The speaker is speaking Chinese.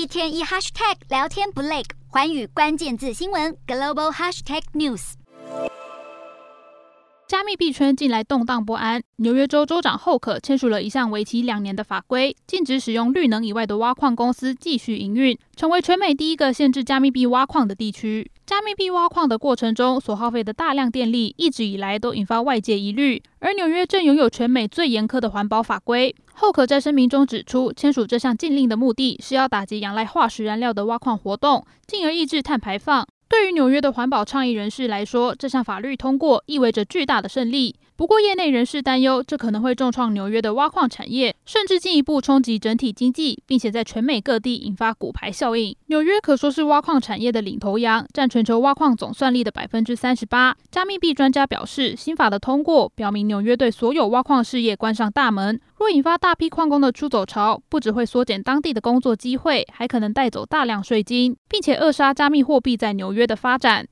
一天一 hashtag 聊天不累，环宇关键字新闻 global hashtag news。加密币圈近来动荡不安，纽约州州长侯克签署了一项为期两年的法规，禁止使用绿能以外的挖矿公司继续营运，成为全美第一个限制加密币挖矿的地区。加密币挖矿的过程中所耗费的大量电力，一直以来都引发外界疑虑。而纽约正拥有全美最严苛的环保法规。后可在声明中指出，签署这项禁令的目的是要打击仰赖化石燃料的挖矿活动，进而抑制碳排放。对于纽约的环保倡议人士来说，这项法律通过意味着巨大的胜利。不过，业内人士担忧，这可能会重创纽约的挖矿产业，甚至进一步冲击整体经济，并且在全美各地引发骨牌效应。纽约可说是挖矿产业的领头羊，占全球挖矿总算力的百分之三十八。加密币专家表示，新法的通过表明纽约对所有挖矿事业关上大门。若引发大批矿工的出走潮，不只会缩减当地的工作机会，还可能带走大量税金，并且扼杀加密货币在纽约的发展。